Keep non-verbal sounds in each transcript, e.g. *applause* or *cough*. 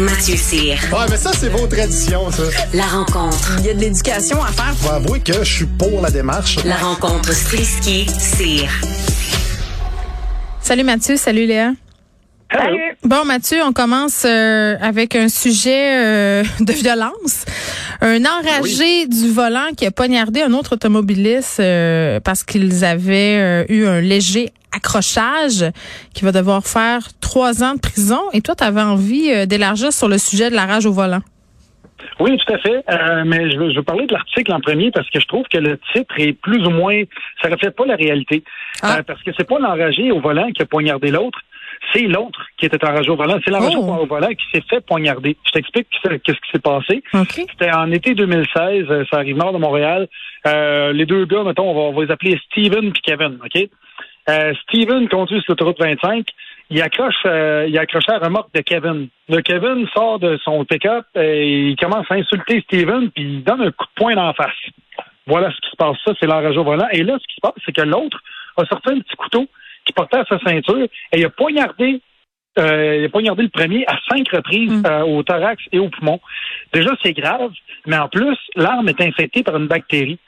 Mathieu Cyr. Ouais, mais ça, c'est vos traditions, ça. La rencontre. Il y a de l'éducation à faire. Faut avouer que je suis pour la démarche. La rencontre Strisky-Cyr. Salut Mathieu, salut Léa. Salut. Bon Mathieu, on commence euh, avec un sujet euh, *laughs* de violence. Un enragé du volant qui a poignardé un autre automobiliste euh, parce qu'ils avaient euh, eu un léger accrochage qui va devoir faire trois ans de prison. Et toi, tu avais envie euh, d'élargir sur le sujet de la rage au volant. Oui, tout à fait. Euh, mais je veux, je veux parler de l'article en premier parce que je trouve que le titre est plus ou moins, ça reflète pas la réalité. Ah. Euh, parce que c'est pas l'enragé au volant qui a poignardé l'autre, c'est l'autre qui était enragé au volant. C'est l'enragé Oh. au volant qui s'est fait poignarder. Je t'explique qu'est-ce qui s'est passé. C'était en été 2016, euh, ça arrive nord de Montréal. Euh, les deux gars, mettons, on va, on va les appeler Steven puis Kevin, OK? Euh, Steven conduit sur l'autoroute 25. Il accroche, euh, il accroche la remorque de Kevin. Le Kevin sort de son pick-up et il commence à insulter Steven puis il donne un coup de poing dans la face. Voilà ce qui se passe. Ça, c'est l'enragé au volant. Et là, ce qui se passe, c'est que l'autre a sorti un petit couteau qui portait à sa ceinture et il a poignardé euh, il a poignardé le premier à cinq reprises Mm. euh, au thorax et au poumon. Déjà, c'est grave, mais en plus, l'arme est infectée par une bactérie.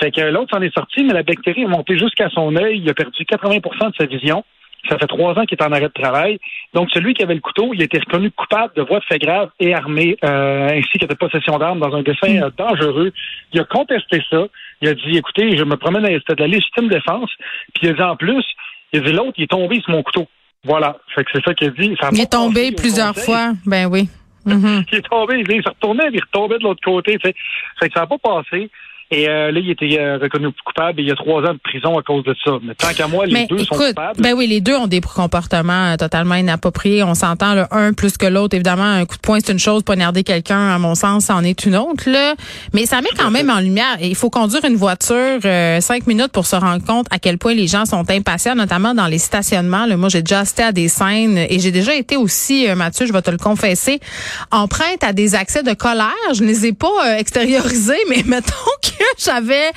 Fait que l'autre s'en est sorti, mais la bactérie est montée jusqu'à son œil. Il a perdu 80% de sa vision. Ça fait trois ans qu'il est en arrêt de travail. Donc, celui qui avait le couteau, il a été reconnu coupable de voie de fait grave et armé, euh, ainsi que de possession d'armes dans un dessin euh, dangereux. Il a contesté ça. Il a dit, écoutez, je me promène, c'était de la légitime défense. Puis il a dit en plus, il a dit l'autre, il est tombé sur mon couteau. Voilà. Fait que c'est ça qu'il a dit. Ça a Il est tombé plusieurs conseil. fois. Ben oui. *laughs* Mhm. Il est tombé, il s'est retourné, il retombait de l'autre côté. Fait que ça n'a pas passé. Et euh, là, il était euh, reconnu coupable et il y a trois ans de prison à cause de ça. Mais tant qu'à moi, les Mais deux sont coupables. ben oui, les deux ont des comportements euh, totalement inappropriés. On s'entend, le un plus que l'autre. Évidemment, un coup de poing, c'est une chose. Poignarder quelqu'un, à mon sens, c'en est une autre. Là. Mais ça met quand même en lumière. Et il faut conduire une voiture euh, cinq minutes pour se rendre compte à quel point les gens sont impatients, notamment dans les stationnements. Là, moi, j'ai déjà assisté à des scènes et j'ai déjà été aussi, euh, Mathieu, je vais te le confesser, empreinte à des accès de colère. Je ne les ai pas euh, extériorisés, *laughs* mais mettons que j'avais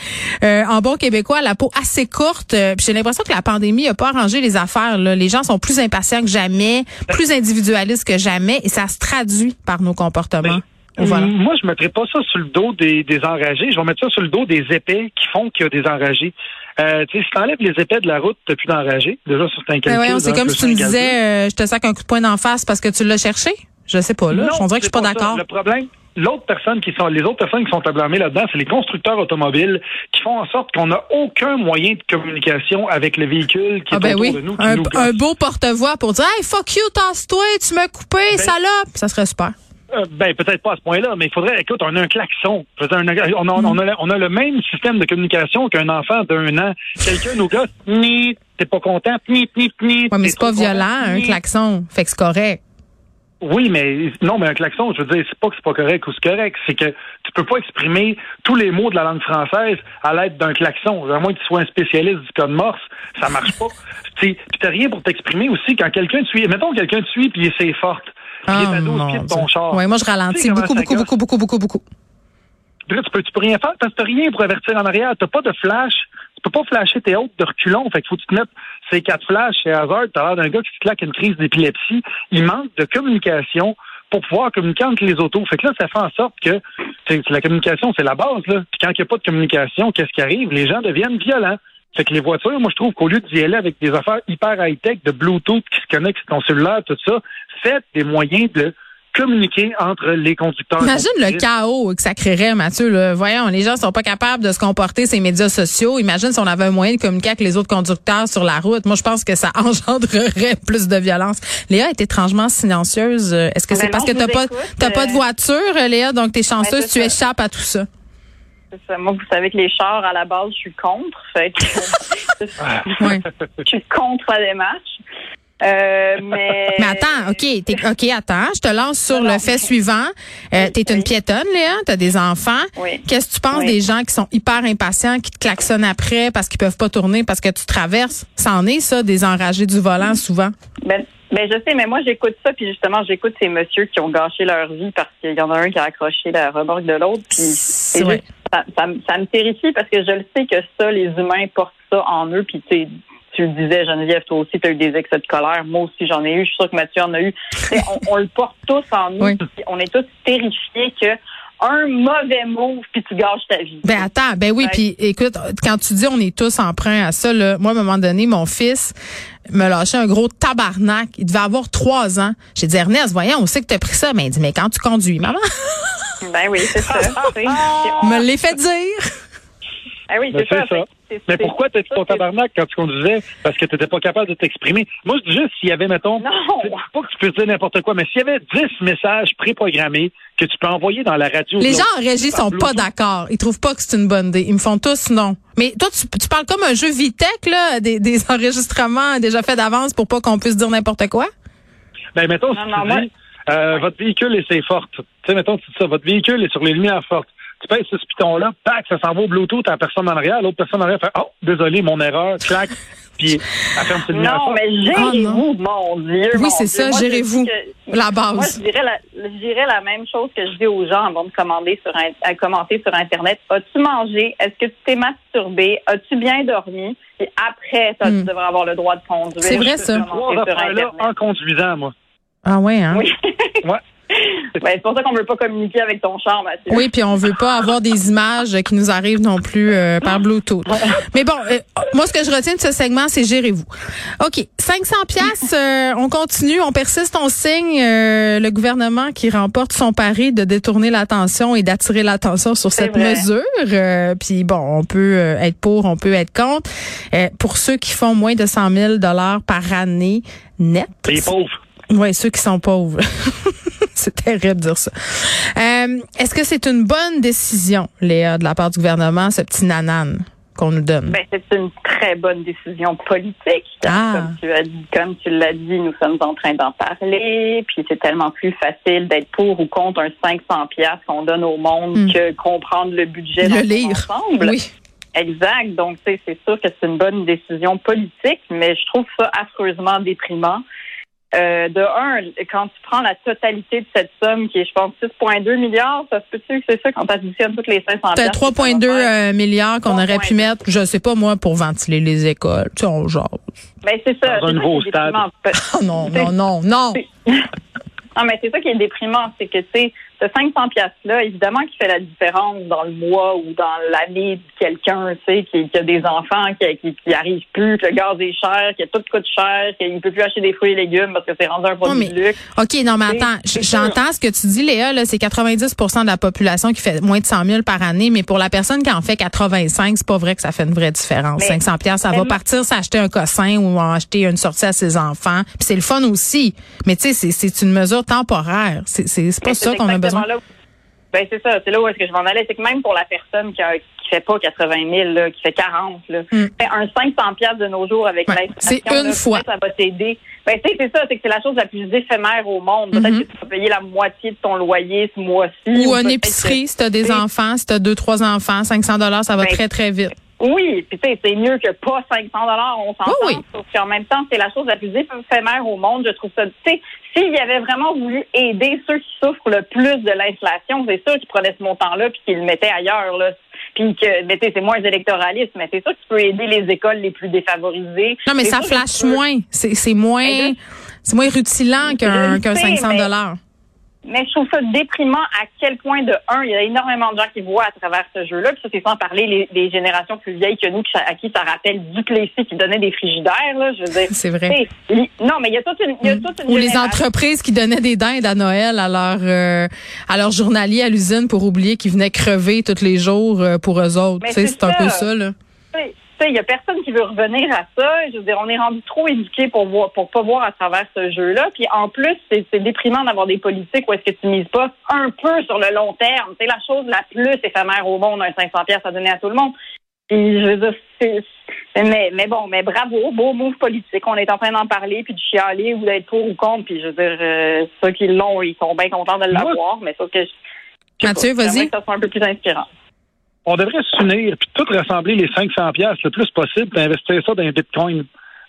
euh, en bon québécois la peau assez courte. euh, j'ai l'impression que la pandémie a pas arrangé les affaires. Là. Les gens sont plus impatients que jamais, plus individualistes que jamais, et ça se traduit par nos comportements. au volant. Moi, je ne mettrais pas ça sur le dos des, des enragés. Je vais mettre ça sur le dos des épais qui font qu'il y a des enragés. Euh, tu sais, si t'enlèves les épais de la route, t'as plus d'enragés. Déjà, ça, c'est un Ben calcul. voyons, c'est comme si tu me disais, euh, je te sac un coup de poing d'en face parce que tu l'as cherché. Je sais pas, là. Non, On dirait que je suis pas ça. d'accord. Le problème, l'autre personne qui sont, les autres personnes qui sont à blâmer là-dedans, c'est les constructeurs automobiles qui font en sorte qu'on n'a aucun moyen de communication avec le véhicule qui Ah est ben autour oui, de nous. Qui un, nous un beau porte-voix pour dire Hey, fuck you, tasse-toi, tu m'as coupé, Ben- salope. Ça serait super. Euh, ben, peut-être pas à ce point-là, mais il faudrait, écoute, on a un klaxon. On, a, on, a, on a le même système de communication qu'un enfant d'un an. Quelqu'un nous gosse, ni, t'es pas content, ni, ni, ni. Ouais, mais c'est pas violent, un klaxon. Fait que c'est correct. Oui, mais non, mais un klaxon, je veux dire, c'est pas que c'est pas correct ou c'est correct, c'est que tu peux pas exprimer tous les mots de la langue française à l'aide d'un klaxon. À moins que tu sois un spécialiste du code morse, ça marche pas. *laughs* puis t'as rien pour t'exprimer aussi quand quelqu'un te suit. Mettons que quelqu'un te suit puis c'est forte. Puis il est à 12 pieds de ton char. Ah, Ouais, moi, je ralentis beaucoup, beaucoup, beaucoup, beaucoup, beaucoup, beaucoup. Là, tu peux, tu peux rien faire? Parce que t'as rien pour avertir en arrière. T'as pas de flash. Peux pas flasher tes autres de reculons. Fait qu'il faut que tu te mettes ces quatre flashs chez Hazard. T'as l'air d'un gars qui se claque une crise d'épilepsie. Il manque de communication pour pouvoir communiquer entre les autos. Fait que là, ça fait en sorte que la communication, c'est la base. Là. Puis quand il n'y a pas de communication, qu'est-ce qui arrive? Les gens deviennent violents. Fait que les voitures, moi, je trouve qu'au lieu d'y aller avec des affaires hyper high-tech, de Bluetooth qui se connectent sur ton cellulaire, tout ça, faites des moyens de communiquer entre les conducteurs. Imagine le chaos que ça créerait, Mathieu. Là. Voyons, les gens sont pas capables de se comporter ces médias sociaux. Imagine si on avait un moyen de communiquer avec les autres conducteurs sur la route. Moi, je pense que ça *laughs* engendrerait plus de violence. Léa est étrangement silencieuse. Euh, Est-ce que c'est Ben parce que t'as vous pas pas de euh, voiture, Léa, donc t'es chanceuse, c'est tu ça. échappes à tout ça. Moi, vous savez que les chars, à la base, je suis contre. Fait que, *laughs* *laughs* Ouais. je suis contre la démarche. Euh, mais... Mais attends, OK, t'es- OK, attends, je te lance sur Non, le non. fait suivant. Euh, t'es une Oui. piétonne, Léa, t'as des enfants. Oui. Qu'est-ce que tu penses Oui. des gens qui sont hyper impatients, qui te klaxonnent après parce qu'ils peuvent pas tourner parce que tu traverses? Ça en est, ça, des enragés du volant, souvent? Ben, ben, je sais, mais moi, j'écoute ça, puis justement, j'écoute ces messieurs qui ont gâché leur vie parce qu'il y en a un qui a accroché la remorque de l'autre, puis c'est juste- ça, ça, me- ça me terrifie parce que je le sais que ça, les humains portent ça en eux, puis tu sais, tu le disais, Geneviève, toi aussi, tu as eu des excès de colère. Moi aussi, j'en ai eu. Je suis sûre que Mathieu en a eu. On, on le porte tous en nous. Oui. On est tous terrifiés que un mauvais move, puis tu gâches ta vie. Ben attends, ben oui, puis écoute, quand tu dis on est tous emprunts à ça, là, moi à un moment donné, mon fils me lâchait un gros tabarnak. Il devait avoir trois ans. J'ai dit Ernest, voyons, on sait que t'as pris ça? Ben il dit mais quand tu conduis, maman, Ben oui, c'est ça. *laughs* me l'ai fait dire. Ah oui, Ben, c'est ça. c'est ça. Mais pourquoi t'as dit ton tabarnak quand tu conduisais? Parce que t'étais pas capable de t'exprimer. Moi, je dis juste s'il y avait, mettons, Non. pas que tu puisses dire n'importe quoi, mais s'il y avait 10 messages préprogrammés que tu peux envoyer dans la radio. Les gens en régie sont pas d'accord. Ils trouvent pas que c'est une bonne idée. Ils me font tous non. Mais toi, tu, tu parles comme un jeu Vitech, là, des, des *laughs* enregistrements déjà faits d'avance pour pas qu'on puisse dire n'importe quoi? Ben, mettons, si Non, tu non, moi- dis, euh, votre véhicule est c'est forte. Tu sais, mettons, tu dis ça, votre véhicule est sur les lumières fortes. Tu pèses ce piton-là, pac, ça s'en va au Bluetooth à la personne en arrière. L'autre personne en arrière fait, oh, désolé, mon erreur, clac, *laughs* puis elle ferme ses lumières Non, mais gérez-vous, mon Dieu. Oui, c'est ça, Moi, gérez-vous. La Moi, base. je dirais, la, je dirais la même chose que je dis aux gens avant de commander sur à commenter sur Internet. As-tu mangé? Est-ce que tu t'es masturbé? As-tu bien dormi? Puis après, ça, Hmm. tu devrais avoir le droit de conduire. C'est vrai, ça. Trois Internet. en conduisant, moi. Ah ouais, hein? Oui. Ouais. *laughs* Ben, c'est pour ça qu'on veut pas communiquer avec ton char, Mathieu. Oui, puis on veut pas avoir des images qui nous arrivent non plus euh, par Bluetooth. Mais bon, euh, moi ce que je retiens de ce segment, c'est gérez-vous. OK, 500 pièces, on continue, on persiste, on signe euh, le gouvernement qui remporte son pari de détourner l'attention et d'attirer l'attention sur cette vrai. mesure. Euh, puis bon, on peut euh, être pour, on peut être contre. Euh, pour ceux qui font moins de 100 000 dollars par année net. Les pauvres. Oui, ceux qui sont pauvres. *laughs* c'est terrible de dire ça. Euh, Est-ce que c'est une bonne décision, Léa, de la part du gouvernement, ce petit nanan qu'on nous donne? Ben, c'est une très bonne décision politique. Ah. Comme tu as dit, comme tu l'as dit, nous sommes en train d'en parler. Puis c'est tellement plus facile d'être pour ou contre un 500 pièces qu'on donne au monde Hmm. que comprendre le budget le lire. ensemble. Oui. Exact. Donc, tu c'est sûr que c'est une bonne décision politique, mais je trouve ça affreusement déprimant. Euh, de un, quand tu prends la totalité de cette somme, qui est, je pense, 6,2 milliards, ça se peut-tu que c'est ça quand tu additionnes toutes les 500 T'as piastres, 3,2 ça va faire? euh, milliards qu'on aurait pu 3,2. mettre, je sais pas moi, pour ventiler les écoles. Tu sais, on jase. Ben, c'est ça. Dans un C'est ça nouveau stade. Oh *laughs* non, non, non, non. *laughs* Non, mais c'est ça qui est déprimant, c'est que, tu sais, ce 500 piastres-là, évidemment, qui fait la différence dans le mois ou dans l'année de quelqu'un, tu sais, qui, qui a des enfants, qui, qui, qui arrivent plus, que le gaz est cher, que tout coûte cher, qu'il peut plus acheter des fruits et légumes parce que c'est rendu un produit de luxe. OK, non, mais attends, j'entends ce que tu dis, Léa, là, c'est 90% de la population qui fait moins de 100 000 par année, mais pour la personne qui en fait 85, c'est pas vrai que ça fait une vraie différence. Mais- 500 pièces, ça va partir s'acheter un cossin ou acheter une sortie à ses enfants. Puis c'est le fun aussi. Mais tu sais, c'est- une mesure temporaire. C'est pas ça qu'on a besoin. Ben, c'est ça. C'est là où est-ce que je m'en allais. C'est que même pour la personne qui, a, qui fait pas 80 000, là, qui fait 40, là, Hmm. fait un 500 piastres de nos jours avec Ouais, c'est une là, fois. Ça va t'aider. Ben, tu c'est ça. C'est que c'est la chose la plus éphémère au monde. Peut-être Mhm. que tu vas payer la moitié de ton loyer ce mois-ci. Ou une épicerie, si t'as des c'est- enfants, si t'as deux, trois enfants, 500 dollars, ça va Ben, très, très vite. Oui, puis tu sais, c'est mieux que pas 500 dollars, on s'entend. Oui, oui. Sauf qu'en même temps, c'est la chose la plus éphémère au monde. Je trouve ça. Tu sais, s'il avait vraiment voulu aider ceux qui souffrent le plus de l'inflation, c'est sûr qu'il prenait ce montant-là puis qu'il le mettait ailleurs là. Puis que, mais tu sais, c'est moins électoraliste, mais c'est sûr que tu peux aider les écoles les plus défavorisées. Non, mais ça flash peux- moins. C'est moins, Mais c'est moins rutilant qu'un Je qu'un sais, 500 mais- dollars. Mais je trouve ça déprimant à quel point, de un, il y a énormément de gens qui voient à travers ce jeu-là. Puis ça, c'est sans parler les, des générations plus vieilles que nous, qui- à qui ça rappelle Duplessis qui donnait des frigidaires. Là, je veux dire, C'est vrai. non, mais il y a toute une, il y a toute une Ou les entreprises qui donnaient des dindes à Noël à leur euh, à leurs journaliers à l'usine pour oublier qu'ils venaient crever tous les jours euh, pour eux autres. Mais Tu sais, c'est un peu ça là. Il y a personne qui veut revenir à ça. Je veux dire, on est rendu trop éduqué pour voir, pour pas voir à travers ce jeu-là. Puis en plus, c'est déprimant d'avoir des politiques où est-ce que tu mises pas un peu sur le long terme. C'est la chose la plus éphémère au monde, un 500 pièces à donner à tout le monde. Puis je veux dire, mais, mais bon, mais bravo, beau move politique. On est en train d'en parler, puis de chialer ou d'être pour ou contre. Puis je veux dire, euh, ceux qui l'ont, ils sont bien contents de l'avoir, mais sauf que je- Mathieu, vas-y. ça soit un peu plus inspirant. On devrait s'unir puis tout rassembler les 500 pièces le plus possible puis investir ça dans un bitcoin.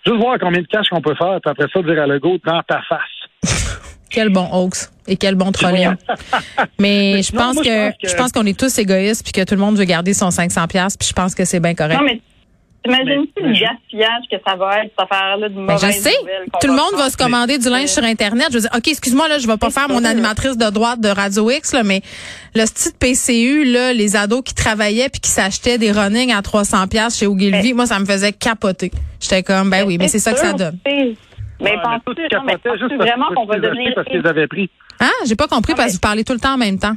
Juste voir combien de cash qu'on peut faire puis après ça dire à Legault dans ta face. *laughs* Quel bon hoax et quel bon trolling. *laughs* Mais je Non, pense moi, je que pense que- je pense qu'on est tous égoïstes puis que tout le monde veut garder son 500 pièces puis je pense que c'est bien correct. Non, mais t'imagines-tu Mais- le gaspillage que ça va être, cette affaire-là de Ben, mauvaise je sais. Tout le monde va se commander du linge sur Internet. Je veux dire, OK, excuse-moi, là, je vais pas faire mon animatrice de droite de Radio X, là, mais le style PCU, là, les ados qui travaillaient puis qui s'achetaient des running à 300 pièces chez Ogilvy, moi, ça me faisait capoter. J'étais comme, ben oui, mais c'est ça que ça donne. Mais Ouais, penses-tu vraiment que qu'on va devenir... parce qu'ils avaient pris. Ah, j'ai pas compris parce mais- que vous parlez tout le temps en même temps.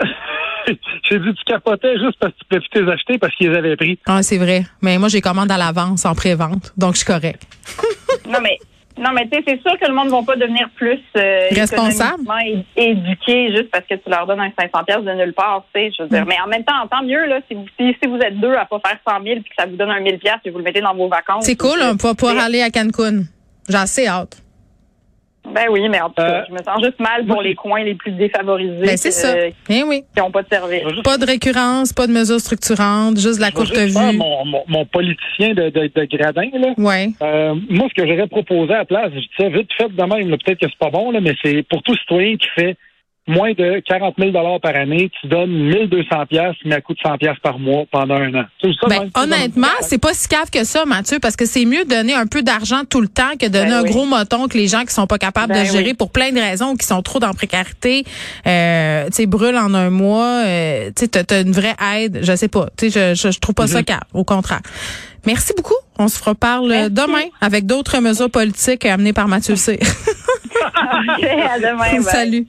*laughs* *laughs* J'ai dit tu capotais juste parce que tu pouvais plus les acheter parce qu'ils les avaient pris. Ah, c'est vrai. Mais moi, j'ai commande à l'avance, en pré-vente. Donc, je suis correct. *laughs* Non, mais... Non, mais tu sais, c'est sûr que le monde ne va pas devenir plus euh, Responsable. éduqué juste parce que tu leur donnes un 500 pièces de nulle part, tu sais, je veux Mm. dire. Mais en même temps, tant mieux, là, si vous, si, si vous êtes deux à pas faire 100 000 puis que ça vous donne un 1000 pièces et vous le mettez dans vos vacances. C'est cool, on va pouvoir aller à Cancun. J'ai assez hâte. Ben oui, mais en tout cas, Euh, je me sens juste mal pour les coins les plus défavorisés. Ben, c'est ça. euh, Eh oui. qui n'ont pas de service. Pas de récurrence, pas de mesures structurantes, juste de la je courte juste vue. Mon, mon, mon politicien de, de, de gradin, là. Ouais. Euh, moi, ce que j'aurais proposé à la place, je dis ça vite fait de même, là, peut-être que c'est pas bon, là, mais c'est pour tout citoyen qui fait moins de 40 000 par année, tu donnes 1200 pièces mais à coût de 100 pièces par mois pendant un an. C'est ça, Ben, honnêtement, c'est pas si cave que ça, Mathieu, parce que c'est mieux de donner un peu d'argent tout le temps que de donner Ben un oui. gros moton que les gens qui sont pas capables Ben de gérer oui. pour plein de raisons, qui sont trop dans la précarité, euh, tu sais, brûlent en un mois, euh, tu sais, t'as- t'as une vraie aide, je sais pas, tu sais, je, je, je trouve pas ça cave, au contraire. Merci beaucoup. On se reparle Merci. demain avec d'autres mesures politiques amenées par Mathieu C. *laughs* À demain. *laughs* Salut.